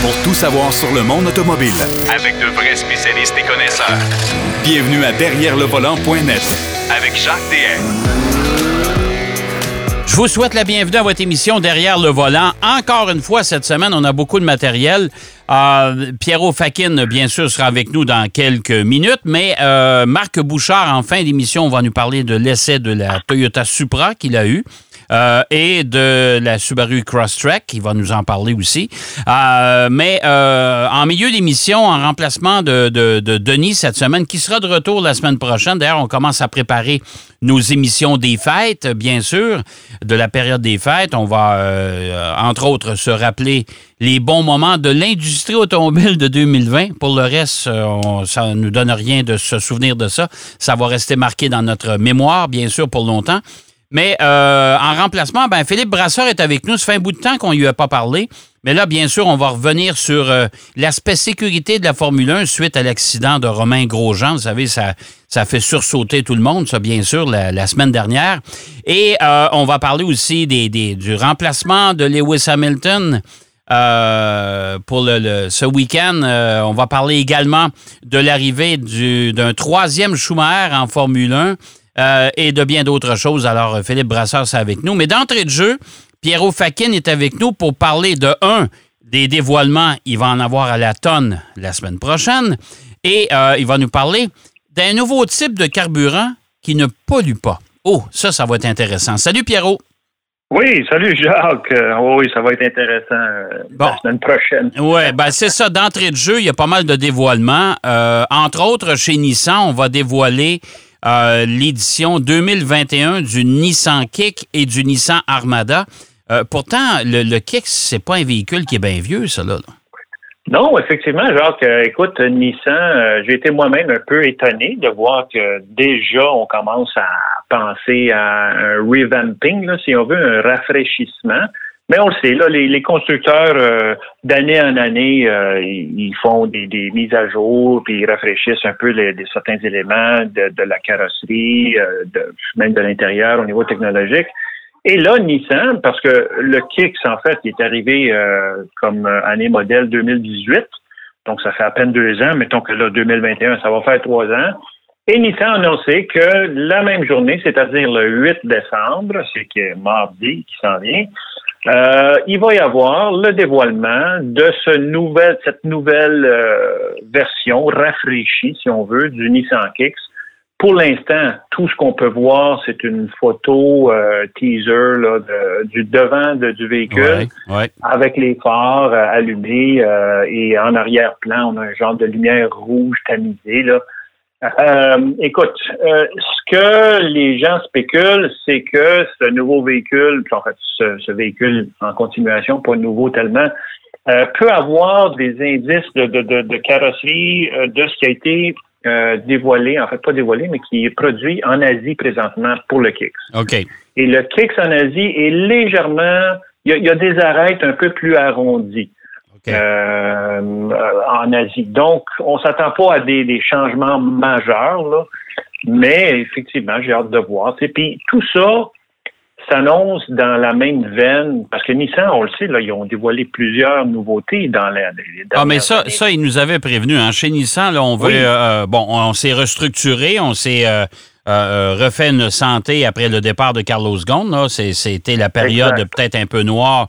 pour tout savoir sur le monde automobile. Avec de vrais spécialistes et connaisseurs. Bienvenue à Derrière le volant.net Avec Jacques DM. Je vous souhaite la bienvenue à votre émission Derrière le volant. Encore une fois, cette semaine, on a beaucoup de matériel. Euh, Pierrot Fakin, bien sûr, sera avec nous dans quelques minutes, mais euh, Marc Bouchard, en fin d'émission, va nous parler de l'essai de la Toyota Supra qu'il a eu. Euh, et de la Subaru Crosstrek, qui va nous en parler aussi. Euh, mais euh, en milieu d'émission, en remplacement de, de, de, Denis cette semaine, qui sera de retour la semaine prochaine. D'ailleurs, on commence à préparer nos émissions des fêtes, bien sûr, de la période des fêtes. On va, entre autres, se rappeler les bons moments de l'industrie automobile de 2020. Pour le reste, on, ça ne nous donne rien de se souvenir de ça. Ça va rester marqué dans notre mémoire, bien sûr, pour longtemps. Mais euh, en remplacement, ben, Philippe Brasseur est avec nous. Ça fait un bout de temps qu'on ne lui a pas parlé. Mais là, bien sûr, on va revenir sur euh, l'aspect sécurité de la Formule 1 suite à l'accident de Romain Grosjean. Vous savez, ça, ça fait sursauter tout le monde, ça, bien sûr, la, semaine dernière. Et euh, on va parler aussi des, du remplacement de Lewis Hamilton. pour le, ce week-end. on va parler également de l'arrivée d'un troisième Schumacher en Formule 1. Euh, et de bien d'autres choses. Alors, Philippe Brasseur, c'est avec nous. Mais d'entrée de jeu, Pierrot Fakin est avec nous pour parler de un des dévoilements. Il va en avoir à la tonne la semaine prochaine. Et euh, il va nous parler d'un nouveau type de carburant qui ne pollue pas. Oh, ça, ça va être intéressant. Salut Pierrot. Oui, salut Jacques. Euh, oui, ça va être intéressant la semaine prochaine. Oui, ben c'est ça. D'entrée de jeu, il y a pas mal de dévoilements. entre autres, chez Nissan, on va dévoiler euh, l'édition 2021 du Nissan Kick et du Nissan Armada. Euh, pourtant, le, le Kick, c'est pas un véhicule qui est bien vieux, ça, là. Non, effectivement, Jacques, euh, écoute, Nissan, j'ai été moi-même un peu étonné de voir que déjà on commence à penser à un revamping, si on veut, un rafraîchissement. Mais on le sait, là, les, constructeurs, euh, d'année en année, euh, ils font des, mises à jour, puis ils rafraîchissent un peu les, certains éléments de, la carrosserie, euh, de, même de l'intérieur au niveau technologique. Et là, Nissan, parce que le Kicks, en fait, est arrivé comme année modèle 2018, donc ça fait à peine deux ans, mettons que là, 2021, ça va faire trois ans. Et Nissan a annoncé que la même journée, c'est-à-dire le 8 décembre, c'est que mardi qui s'en vient, euh, il va y avoir le dévoilement de ce nouvel, cette nouvelle euh, version rafraîchie, si on veut, du Nissan Kicks. Pour l'instant, tout ce qu'on peut voir, c'est une photo euh, teaser là, du devant du véhicule avec les phares allumés et en arrière-plan, on a un genre de lumière rouge tamisée. Là. Euh, écoute, euh, ce que les gens spéculent, c'est que ce nouveau véhicule, en fait, ce, véhicule en continuation, pas nouveau tellement, euh, peut avoir des indices de, de, de, de carrosserie de ce qui a été dévoilé, en fait pas dévoilé, mais qui est produit en Asie présentement pour le Kicks. OK. Et le Kicks en Asie est légèrement, il y y a des arêtes un peu plus arrondies. Euh, en Asie. Donc, on s'attend pas à des, changements majeurs, là, mais effectivement, j'ai hâte de voir. Et puis tout ça s'annonce dans la même veine, parce que Nissan, on le sait, là, ils ont dévoilé plusieurs nouveautés dans la. ah, mais ça, ça, ils nous avaient prévenu. Hein. Chez Nissan, là, on veut, euh, bon, on s'est restructuré, on s'est euh, refait une santé après le départ de Carlos Ghosn. C'était la période peut-être un peu noire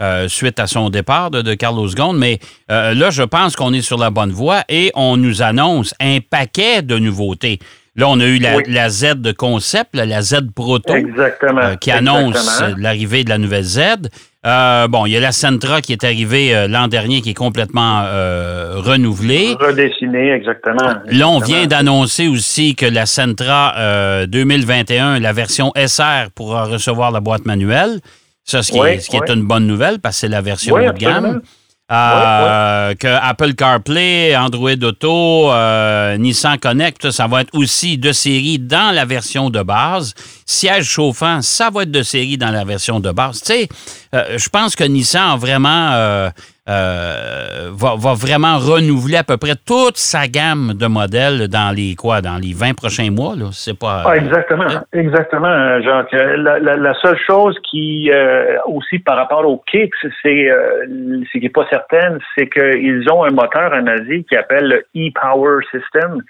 euh, suite à son départ de, Carlos Ghosn. Mais euh, là, je pense qu'on est sur la bonne voie et on nous annonce un paquet de nouveautés. Là, on a eu la, Z de concept, la Z Proto, euh, qui annonce l'arrivée de la nouvelle Z. bon, il y a la Sentra qui est arrivée l'an dernier, qui est complètement renouvelée. Redessinée, exactement. Là, on vient d'annoncer aussi que la Sentra 2021, la version SR, pourra recevoir la boîte manuelle. Ça, ce qui, est, une bonne nouvelle parce que c'est la version haut de gamme. Euh, que Apple CarPlay, Android Auto, euh, Nissan Connect, ça va être aussi de série dans la version de base. Siège chauffant, ça va être de série dans la version de base. Tu sais, euh, je pense que Nissan a vraiment euh, va, va, vraiment renouveler à peu près toute sa gamme de modèles dans les quoi, dans les 20 prochains mois. Là. C'est pas. Ah, exactement, exactement, Jacques. La, la, la, seule chose qui euh, aussi par rapport aux kicks, c'est euh, ce qui n'est pas certaine, c'est qu'ils ont un moteur en Asie qui appelle le e-Power System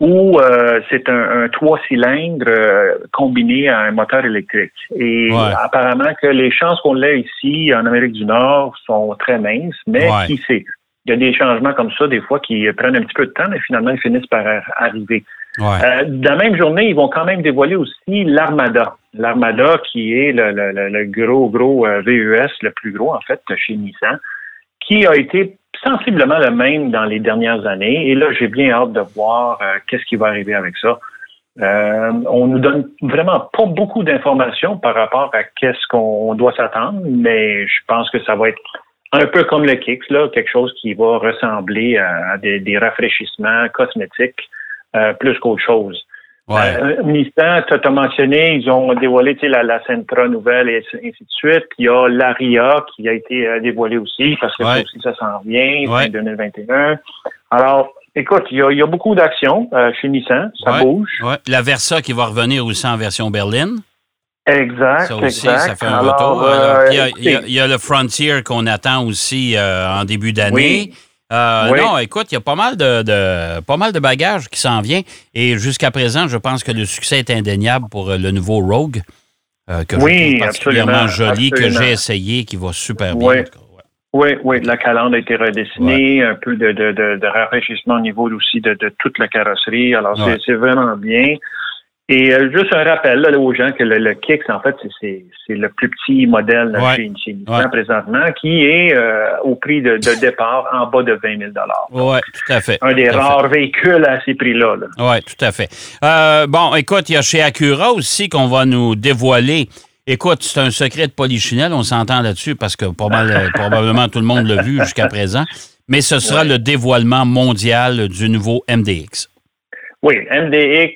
où euh, c'est un, trois cylindres euh, combiné à un moteur électrique. Et apparemment que les chances qu'on l'ait ici en Amérique du Nord sont très minces, mais qui sait? Il y a des changements comme ça, des fois, qui prennent un petit peu de temps, mais finalement, ils finissent par arriver. Euh, dans la même journée, ils vont quand même dévoiler aussi l'Armada. L'Armada, qui est le, le, le, gros, gros VUS, le plus gros, en fait, chez Nissan, qui a été sensiblement le même dans les dernières années. Et là, j'ai bien hâte de voir euh, qu'est-ce qui va arriver avec ça. Euh, on nous donne vraiment pas beaucoup d'informations par rapport à qu'est-ce qu'on doit s'attendre, mais je pense que ça va être un peu comme le Kicks, là, quelque chose qui va ressembler à, des, rafraîchissements cosmétiques euh, plus qu'autre chose. Ouais. Euh, Nissan, tu as mentionné, ils ont dévoilé la, la Sentra nouvelle et ainsi de suite. Il y a l'Aria qui a été euh, dévoilée aussi parce que ça aussi ça s'en vient, fin 2021. Alors, écoute, il y a, il y a beaucoup d'actions euh, chez Nissan, ça bouge. La Versa qui va revenir aussi en version berline. Exact, ça aussi, exact. Ça fait un retour. il, y a, il, y a, le Frontier qu'on attend aussi en début d'année. Oui. Euh, non, écoute, il y a pas mal de, pas mal de bagages qui s'en vient. Et jusqu'à présent, je pense que le succès est indéniable pour euh, le nouveau Rogue, euh, que oui, je trouve particulièrement joli, que j'ai essayé, qui va super bien. Oui, oui, la calandre a été redessinée, un peu de, de, de, rafraîchissement au niveau aussi de, toute la carrosserie. Alors, c'est vraiment bien. Et euh, juste un rappel là, aux gens que le, le Kicks, en fait, c'est le plus petit modèle chez, chez Nissan présentement, qui est euh, au prix de, de, départ en bas de 20 000 Oui, tout à fait. Un des rares véhicules à ces prix-là. oui, tout à fait. Euh, bon, écoute, il y a chez Acura aussi qu'on va nous dévoiler. Écoute, c'est un secret de polichinelle, on s'entend là-dessus parce que probablement tout le monde l'a vu jusqu'à présent. Mais ce sera le dévoilement mondial du nouveau MDX. Oui, MDX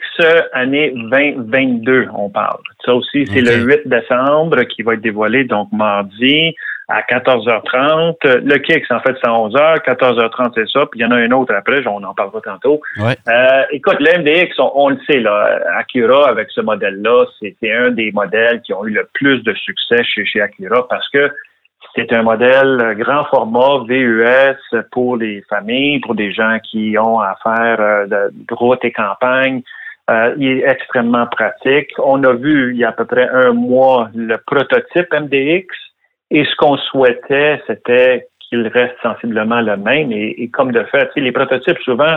année 2022, on parle. Ça aussi, c'est le 8 décembre qui va être dévoilé, donc mardi à 14h30. Le Kix, en fait, c'est à 11h. 14h30, c'est ça. Puis il y en a un autre après, on en parlera tantôt. Euh, écoute, le MDX, on, le sait, là, Acura, avec ce modèle-là, c'est un des modèles qui ont eu le plus de succès chez, chez Acura parce que c'est un modèle grand format VUS pour les familles, pour des gens qui ont à faire euh, de, route et campagne. Euh, il est extrêmement pratique. On a vu il y a à peu près un mois le prototype MDX et ce qu'on souhaitait, c'était qu'il reste sensiblement le même. Et, comme de fait, les prototypes, souvent,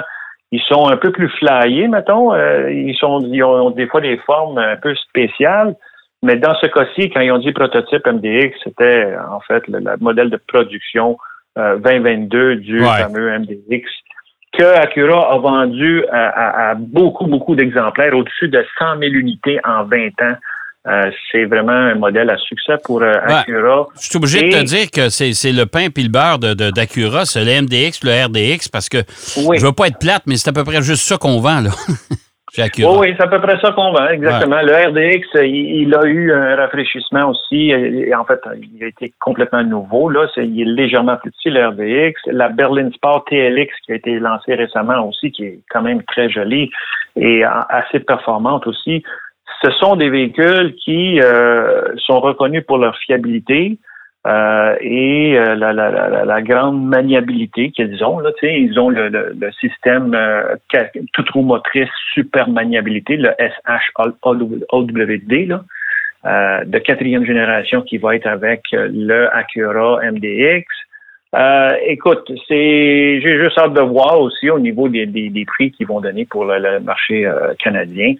ils sont un peu plus flyés, mettons. Euh, ils, sont, ils ont des fois des formes un peu spéciales. Mais dans ce cas-ci, quand ils ont dit prototype MDX, c'était en fait le, modèle de production 2022 euh, du fameux MDX que Acura a vendu à, beaucoup, beaucoup d'exemplaires, au-dessus de 100 000 unités en 20 ans. Euh, c'est vraiment un modèle à succès pour euh, Acura. je suis obligé de te dire que c'est le pain et le beurre d'Acura, de, c'est le MDX, le RDX, parce que je veux pas être plate, mais c'est à peu près juste ça qu'on vend. là. Oh oui, c'est à peu près ça qu'on vend, exactement. Le RDX, il, a eu un rafraîchissement aussi. Et en fait, il a été complètement nouveau. Là, il est légèrement plus petit, le RDX. La Berlin Sport TLX qui a été lancée récemment aussi, qui est quand même très jolie et assez performante aussi. Ce sont des véhicules qui euh, sont reconnus pour leur fiabilité, euh, et euh, la, la, la, la, grande maniabilité qu'ils ont. Là, ils ont le, le, le système euh, toute roue motrice super maniabilité, le SHOWD, là, euh, de quatrième génération qui va être avec le Acura MDX. Euh, écoute, c'est j'ai juste hâte de voir aussi au niveau des, des, des prix qu'ils vont donner pour le, marché canadien.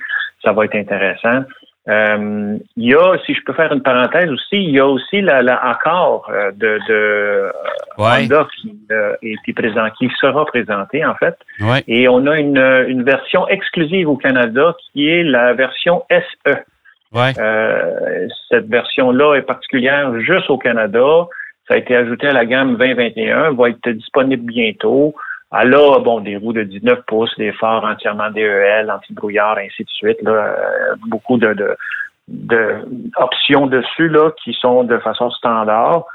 Ça va être intéressant. Euh, il y a, si je peux faire une parenthèse aussi, il y a aussi la, la Accord euh, de, de euh, Honda qui euh, est présent, qui sera présenté en fait. Et on a une, une version exclusive au Canada qui est la version SE. Euh, cette version-là est particulière juste au Canada. Ça a été ajouté à la gamme 2021, va être disponible bientôt. Alors, ah, bon, des roues de 19 pouces, des phares entièrement DEL, anti-brouillard, ainsi de suite. Là, euh, beaucoup de, de, de, options dessus là, qui sont de façon standard.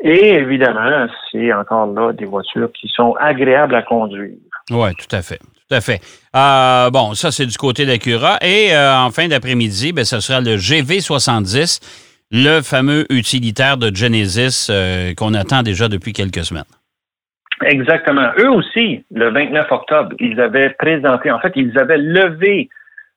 Et évidemment, c'est encore là des voitures qui sont agréables à conduire. Oui, tout à fait. Tout à fait. Euh, bon, ça, c'est du côté d'Acura. Et euh, en fin d'après-midi, ben, ce sera le GV70, le fameux utilitaire de Genesis euh, qu'on attend déjà depuis quelques semaines. Exactement.Eux aussi, le 29 octobre, ils avaient présenté, en fait, ils avaient levé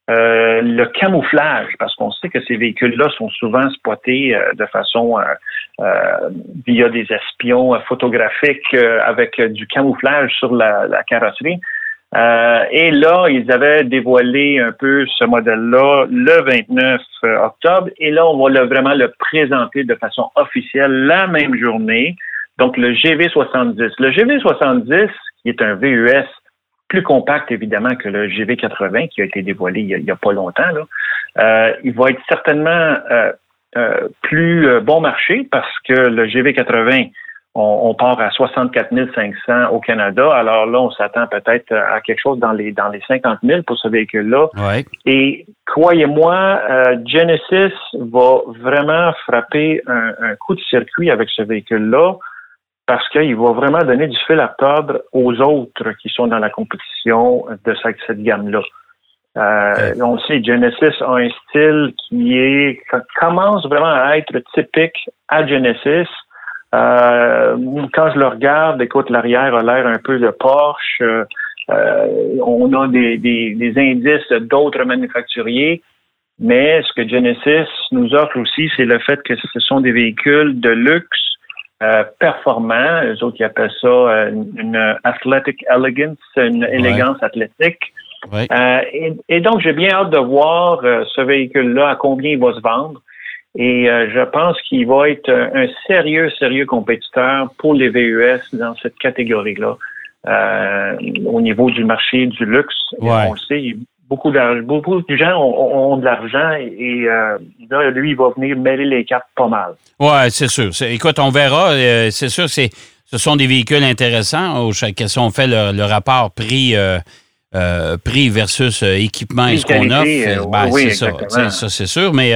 euh, le camouflage, parce qu'on sait que ces véhicules-là sont souvent spotés euh, de façon euh, via des espions photographiques avec du camouflage sur la, carrosserie. et là, ils avaient dévoilé un peu ce modèle-là le 29 octobre. Et là, on va vraiment le présenter de façon officielle la même journée. Donc, le GV70. Le GV70, qui est un VUS plus compact évidemment que le GV80 qui a été dévoilé il n'y a, pas longtemps. Euh, il va être certainement euh, euh, plus bon marché parce que le GV80, on, part à 64 500 au Canada. Alors là, on s'attend peut-être à quelque chose dans les dans les 50 000 pour ce véhicule-là. Et croyez-moi, Genesis va vraiment frapper un, un coup de circuit avec ce véhicule-là parce qu'il va vraiment donner du fil à tordre aux autres qui sont dans la compétition de cette, gamme-là. Euh, on sait, Genesis a un style qui est commence vraiment à être typique à Genesis. Euh, quand je le regarde, écoute, l'arrière a l'air un peu de Porsche. Euh, on a des, des indices d'autres manufacturiers. Mais ce que Genesis nous offre aussi, c'est le fait que ce sont des véhicules de luxe euh, performant. Eux autres, ils appellent ça euh, une, athletic elegance, une élégance athlétique. Euh, et, donc, j'ai bien hâte de voir ce véhicule-là, à combien il va se vendre. Et je pense qu'il va être un, sérieux, sérieux compétiteur pour les VUS dans cette catégorie-là. au niveau du marché du luxe, on le sait, beaucoup de, beaucoup de gens ont, de l'argent et, euh, lui, il va venir mêler les cartes pas mal. Oui, c'est sûr. Écoute, on verra. Euh, c'est sûr, c'est, ce sont des véhicules intéressants. Si on fait le, rapport prix, euh, prix versus équipement et ce qu'on offre, ben, c'est ça. Ça, c'est sûr. Mais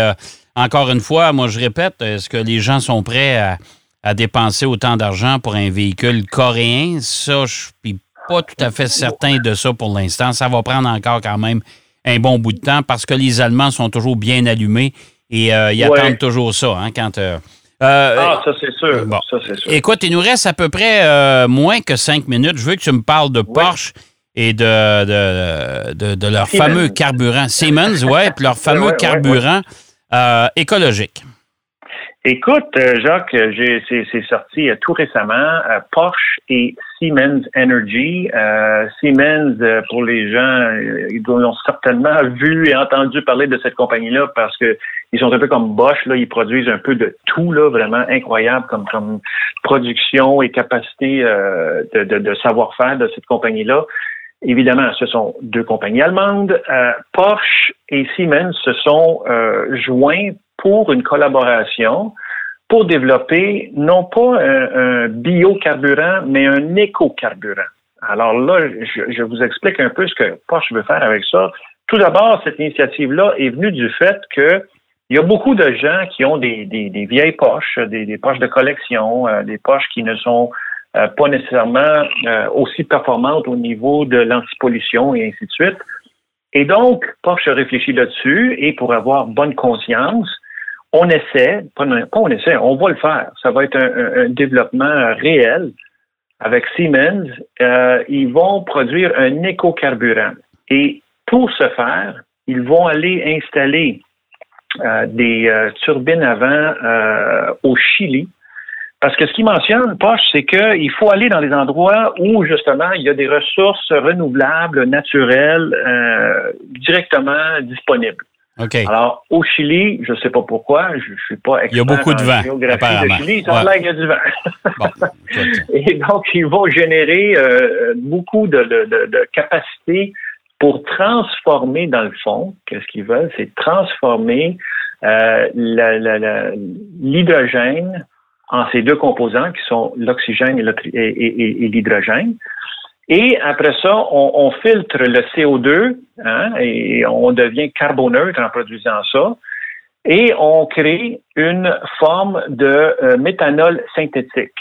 encore une fois, moi, je répète, est-ce que les gens sont prêts à, à dépenser autant d'argent pour un véhicule coréen? Ça, je suis pas tout à fait certain de ça pour l'instant. Ça va prendre encore quand même un bon bout de temps parce que les Allemands sont toujours bien allumés et euh, ils attendent toujours ça. Hein, quand, euh, euh, ah, ça c'est sûr. Écoute, il nous reste à peu près moins que cinq minutes. Je veux que tu me parles de Porsche et de, de, leur fameux carburant. Siemens, ouais, puis leur fameux carburant écologique. Écoute, Jacques, c'est sorti tout récemment. Porsche et Siemens Energy. Siemens, pour les gens, ils ont certainement vu et entendu parler de cette compagnie-là parce que ils sont un peu comme Bosch. Là, ils produisent un peu de tout, là, vraiment incroyable comme, production et capacité de, de, de savoir-faire de cette compagnie-là. Évidemment, ce sont deux compagnies allemandes. Porsche et Siemens se sont joints pour une collaboration pour développer non pas un, biocarburant, mais un écocarburant. Alors là, je, vous explique un peu ce que Porsche veut faire avec ça. Tout d'abord, cette initiative-là est venue du fait que il y a beaucoup de gens qui ont des, vieilles poches, des, poches de collection, euh, des poches qui ne sont euh, pas nécessairement euh, aussi performantes au niveau de l'antipollution et ainsi de suite. Et donc, Porsche réfléchit là-dessus et pour avoir bonne conscience, on essaie, pas, on essaie, on va le faire. Ça va être un, développement réel avec Siemens. Euh, ils vont produire un écocarburant. Et pour ce faire, ils vont aller installer euh, des euh, turbines avant au Chili. Parce que ce qu'ils mentionnent, Poche, c'est qu'il faut aller dans les endroits où, justement, il y a des ressources renouvelables, naturelles, directement disponibles. Alors, au Chili, je ne sais pas pourquoi, je ne suis pas expert Il y a beaucoup de vent, apparemment. De Chili, ça ouais. y a du vent. Et donc, ils vont générer euh, beaucoup de, de, de, capacités pour transformer, dans le fond, qu'est-ce qu'ils veulent, c'est transformer euh, l'hydrogène en ces deux composants qui sont l'oxygène et l'hydrogène. Et après ça, on, filtre le CO2 hein, et on devient carboneutre en produisant ça. et on crée une forme de euh, méthanol synthétique.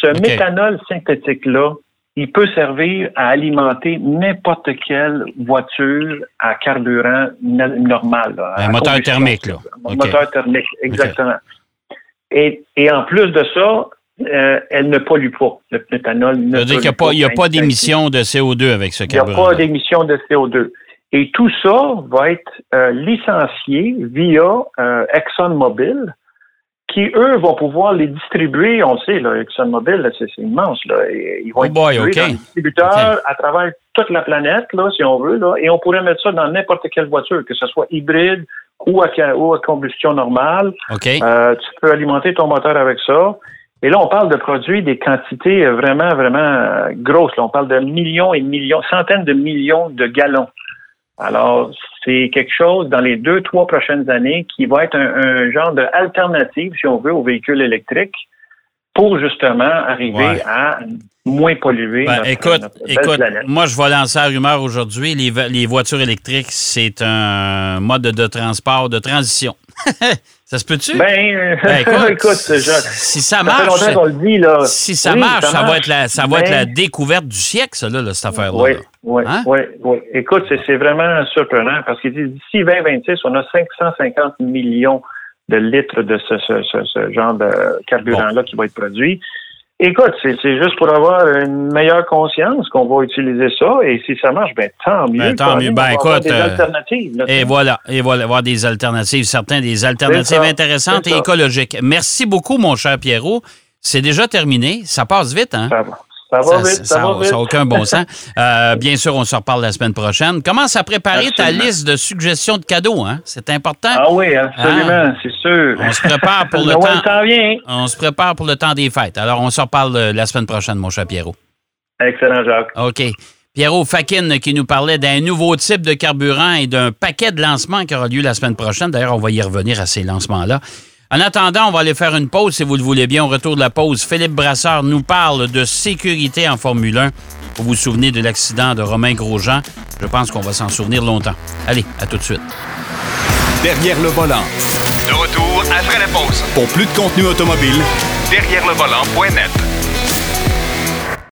Ce méthanol synthétique-là, il peut servir à alimenter n'importe quelle voiture à carburant no- normal. là, Un moteur thermique, là. Un moteur thermique, exactement. Et, et en plus de ça, euh, elle ne pollue pas. Le méthanol ne Ça veut dire qu'il n'y a pas, il y a pas Quand- d'émission de CO2 avec ce il n'y a carburant. pas d'émission de CO2. Et tout ça va être euh, licencié via euh, ExxonMobil, qui, eux, vont pouvoir les distribuer. On le sait, là, ExxonMobil, c'est immense. Là, ils vont Oh être boy, distribués dans les distributeurs à travers toute la planète, là, si on veut. Là, et on pourrait mettre ça dans n'importe quelle voiture, que ce soit hybride ou à, ca- ou à combustion normale. OK. Euh, tu peux alimenter ton moteur avec ça. Et là, on parle de produits des quantités euh, vraiment, vraiment euh, grosses. Là, on parle de millions et millions, centaines de millions de gallons. Alors, c'est quelque chose dans les deux, trois prochaines années qui va être un, un genre d'alternative, si on veut, aux véhicules électriques pour justement arriver Ouais. à moins polluer Ben, notre, écoute, notre belle écoute, planète. moi, je vais lancer la rumeur aujourd'hui. Les voitures électriques, c'est un mode de transport de transition. ça se peut-tu? Ben, euh, Ben, écoute, je- si ça ça fait marche, longtemps qu'on le dit, là. si ça Oui, marche, ça, va être la, ça va être la découverte du siècle, ça, là, cette affaire-là. Oui, là. oui, Hein? oui, oui. Écoute, c'est vraiment surprenant parce dit d'ici 2026, on a 550 millions de litres de ce, ce, ce, ce genre de carburant-là qui va être produit. Écoute, c'est juste pour avoir une meilleure conscience qu'on va utiliser ça et si ça marche, ben tant mieux. Ben, tant mieux. Ben, écoute, des euh, alternatives. là, tu Et voilà, et voilà, avoir des alternatives, certains des alternatives intéressantes et écologiques. Merci beaucoup, mon cher Pierrot. C'est déjà terminé. Ça passe vite, hein? Ça va. Ça va vite, ça, va vite. n'a aucun bon sens. Euh, bien sûr, on se reparle la semaine prochaine. Commence à préparer ta liste de suggestions de cadeaux, hein? C'est important. Ah oui, absolument, c'est sûr. On se prépare pour le Noël temps. vient. On se prépare pour le temps des fêtes. Alors, on se reparle euh, la semaine prochaine, mon cher Pierrot. Excellent, Jacques. OK. Pierrot Fakin qui nous parlait d'un nouveau type de carburant et d'un paquet de lancements qui aura lieu la semaine prochaine. D'ailleurs, on va y revenir à ces lancements-là. En attendant, on va aller faire une pause si vous le voulez bien. Au retour de la pause, Philippe Brasseur nous parle de sécurité en Formule 1. Vous vous souvenez de l'accident de Romain Grosjean? Je pense qu'on va s'en souvenir longtemps. Allez, à tout de suite. Derrière le volant. De retour après la pause. Pour plus de contenu automobile, Derrière le volant.net.